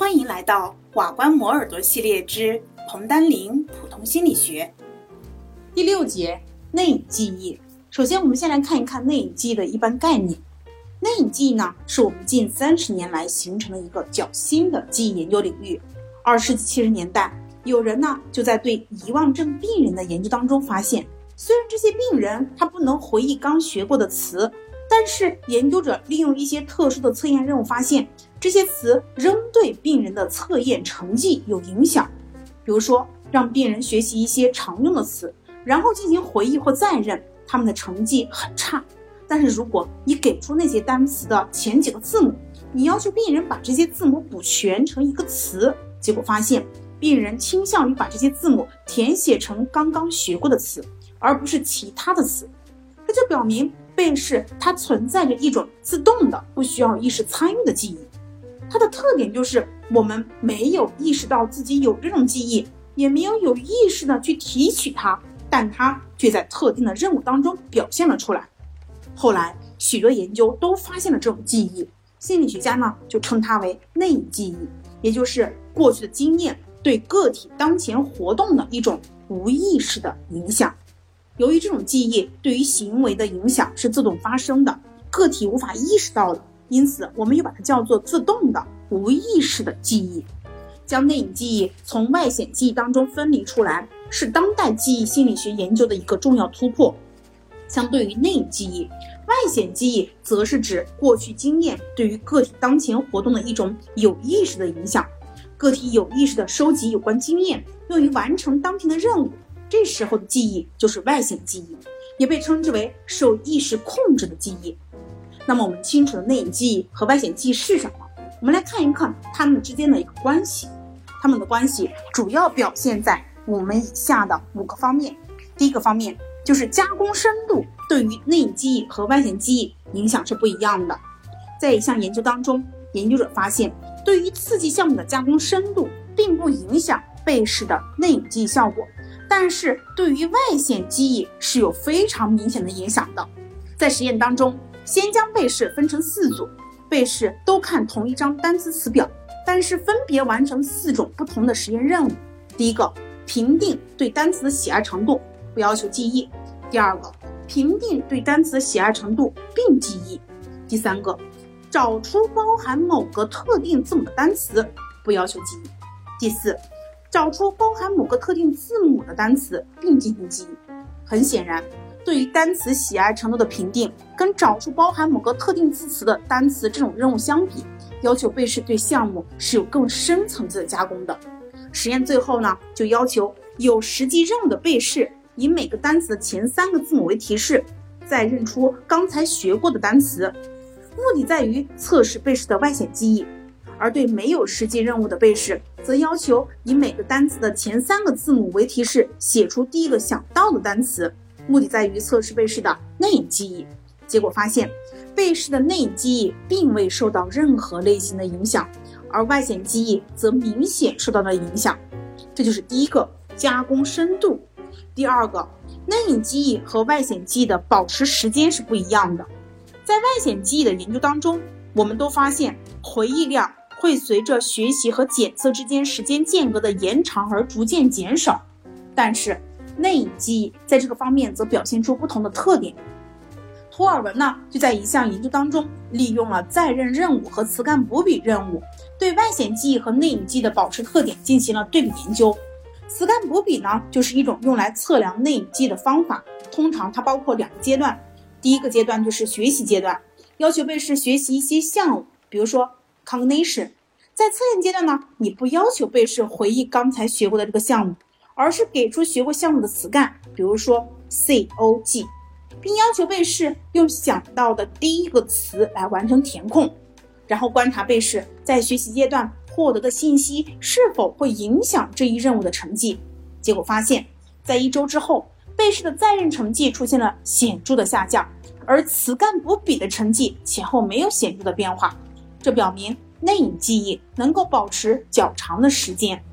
欢迎来到瓦官磨耳朵系列之彭丹林普通心理学第六节内隐记忆。首先，我们先来看一看内隐记忆的一般概念。内隐记忆呢，是我们近三十年来形成的一个较新的记忆研究领域。二十世纪七十年代，有人呢就在对遗忘症病人的研究当中发现，虽然这些病人他不能回忆刚学过的词。但是研究者利用一些特殊的测验任务，发现这些词仍对病人的测验成绩有影响。比如说，让病人学习一些常用的词，然后进行回忆或再认，他们的成绩很差。但是如果你给出那些单词的前几个字母，你要求病人把这些字母补全成一个词，结果发现病人倾向于把这些字母填写成刚刚学过的词，而不是其他的词。这就表明。背试它存在着一种自动的、不需要意识参与的记忆，它的特点就是我们没有意识到自己有这种记忆，也没有有意识的去提取它，但它却在特定的任务当中表现了出来。后来许多研究都发现了这种记忆，心理学家呢就称它为内隐记忆，也就是过去的经验对个体当前活动的一种无意识的影响。由于这种记忆对于行为的影响是自动发生的，个体无法意识到的，因此我们又把它叫做自动的、无意识的记忆。将内隐记忆从外显记忆当中分离出来，是当代记忆心理学研究的一个重要突破。相对于内隐记忆，外显记忆则是指过去经验对于个体当前活动的一种有意识的影响。个体有意识的收集有关经验，用于完成当前的任务。这时候的记忆就是外显记忆，也被称之为受意识控制的记忆。那么我们清楚了内隐记忆和外显记忆是什么？我们来看一看它们之间的一个关系。它们的关系主要表现在我们以下的五个方面。第一个方面就是加工深度对于内隐记忆和外显记忆影响是不一样的。在一项研究当中，研究者发现，对于刺激项目的加工深度并不影响背试的内隐记忆效果。但是对于外显记忆是有非常明显的影响的。在实验当中，先将被试分成四组，被试都看同一张单词词表，但是分别完成四种不同的实验任务。第一个，评定对单词的喜爱程度，不要求记忆；第二个，评定对单词的喜爱程度并记忆；第三个，找出包含某个特定字母的单词，不要求记忆；第四。找出包含某个特定字母的单词并进行记忆。很显然，对于单词喜爱程度的评定，跟找出包含某个特定字词的单词这种任务相比，要求被试对项目是有更深层次的加工的。实验最后呢，就要求有实际任务的被试以每个单词的前三个字母为提示，再认出刚才学过的单词，目的在于测试被试的外显记忆。而对没有实际任务的被试，则要求以每个单词的前三个字母为提示，写出第一个想到的单词，目的在于测试被试的内隐记忆。结果发现，被试的内隐记忆并未受到任何类型的影响，而外显记忆则明显受到了影响。这就是第一个加工深度。第二个，内隐记忆和外显记忆的保持时间是不一样的。在外显记忆的研究当中，我们都发现回忆量。会随着学习和检测之间时间间隔的延长而逐渐减少，但是内隐记忆在这个方面则表现出不同的特点。图尔文呢就在一项研究当中利用了再认任务和词干补笔任务，对外显记忆和内隐记忆的保持特点进行了对比研究。词干补笔呢就是一种用来测量内隐记忆的方法，通常它包括两个阶段，第一个阶段就是学习阶段，要求被试学习一些项目，比如说。Cognition，在测验阶段呢，你不要求被试回忆刚才学过的这个项目，而是给出学过项目的词干，比如说 cog，并要求被试用想到的第一个词来完成填空，然后观察被试在学习阶段获得的信息是否会影响这一任务的成绩。结果发现，在一周之后，被试的在任成绩出现了显著的下降，而词干补笔的成绩前后没有显著的变化。这表明内隐记忆能够保持较长的时间。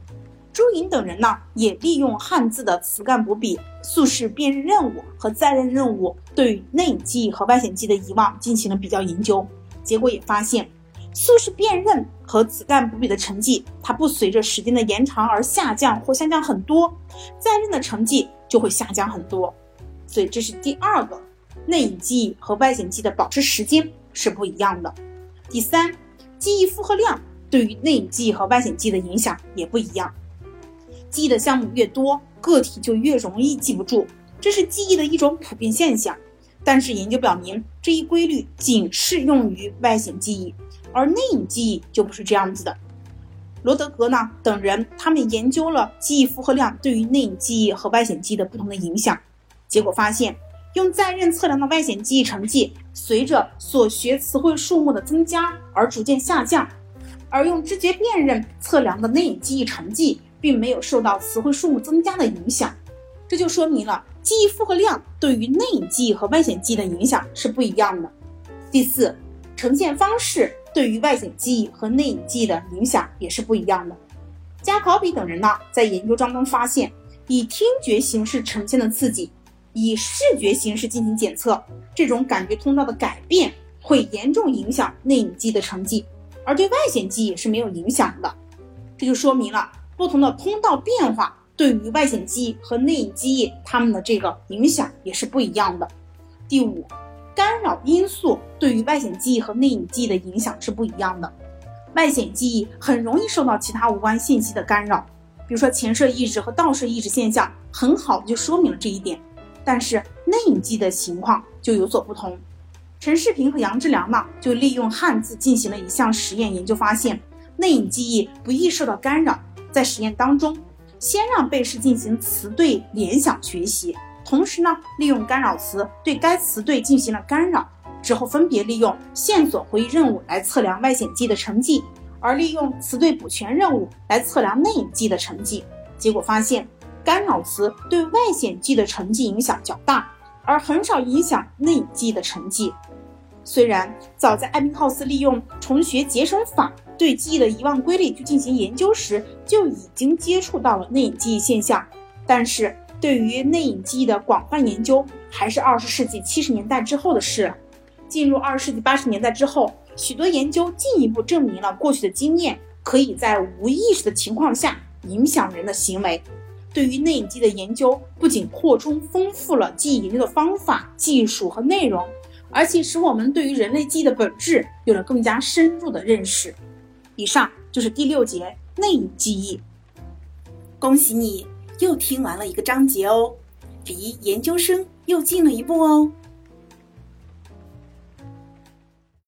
朱颖等人呢，也利用汉字的词干补笔、速式辨认任务和再认任务，对内隐记忆和外显记忆的遗忘进行了比较研究。结果也发现，素式辨认和子干补笔的成绩，它不随着时间的延长而下降或下降很多，在任的成绩就会下降很多。所以这是第二个，内隐记忆和外显记忆的保持时间是不一样的。第三，记忆负荷量对于内隐记忆和外显记忆的影响也不一样。记忆的项目越多，个体就越容易记不住，这是记忆的一种普遍现象。但是研究表明，这一规律仅适用于外显记忆，而内隐记忆就不是这样子的。罗德格呢等人，他们研究了记忆负荷量对于内隐记忆和外显记忆的不同的影响，结果发现，用在任测量的外显记忆成绩，随着所学词汇数目的增加而逐渐下降，而用知觉辨认测量的内隐记忆成绩。并没有受到词汇数目增加的影响，这就说明了记忆负荷量对于内隐记忆和外显记忆的影响是不一样的。第四，呈现方式对于外显记忆和内隐记忆的影响也是不一样的。加考比等人呢，在研究当中发现，以听觉形式呈现的刺激，以视觉形式进行检测，这种感觉通道的改变会严重影响内隐记忆的成绩，而对外显记忆是没有影响的。这就说明了。不同的通道变化对于外显记忆和内隐记忆，它们的这个影响也是不一样的。第五，干扰因素对于外显记忆和内隐记忆的影响是不一样的。外显记忆很容易受到其他无关信息的干扰，比如说前摄抑制和倒摄抑制现象，很好的就说明了这一点。但是内隐记忆的情况就有所不同。陈世平和杨志良呢，就利用汉字进行了一项实验研究，发现内隐记忆不易受到干扰。在实验当中，先让被试进行词对联想学习，同时呢，利用干扰词对该词对进行了干扰，之后分别利用线索回忆任务来测量外显记的成绩，而利用词对补全任务来测量内隐记的成绩。结果发现，干扰词对外显记的成绩影响较大，而很少影响内隐记的成绩。虽然早在艾宾浩斯利用重学节省法对记忆的遗忘规律去进行研究时，就已经接触到了内隐记忆现象，但是对于内隐记忆的广泛研究，还是二十世纪七十年代之后的事了。进入二十世纪八十年代之后，许多研究进一步证明了过去的经验可以在无意识的情况下影响人的行为。对于内隐记忆的研究，不仅扩充丰富了记忆研究的方法、技术和内容。而且使我们对于人类记忆的本质有了更加深入的认识。以上就是第六节内隐记忆。恭喜你又听完了一个章节哦，离研究生又近了一步哦。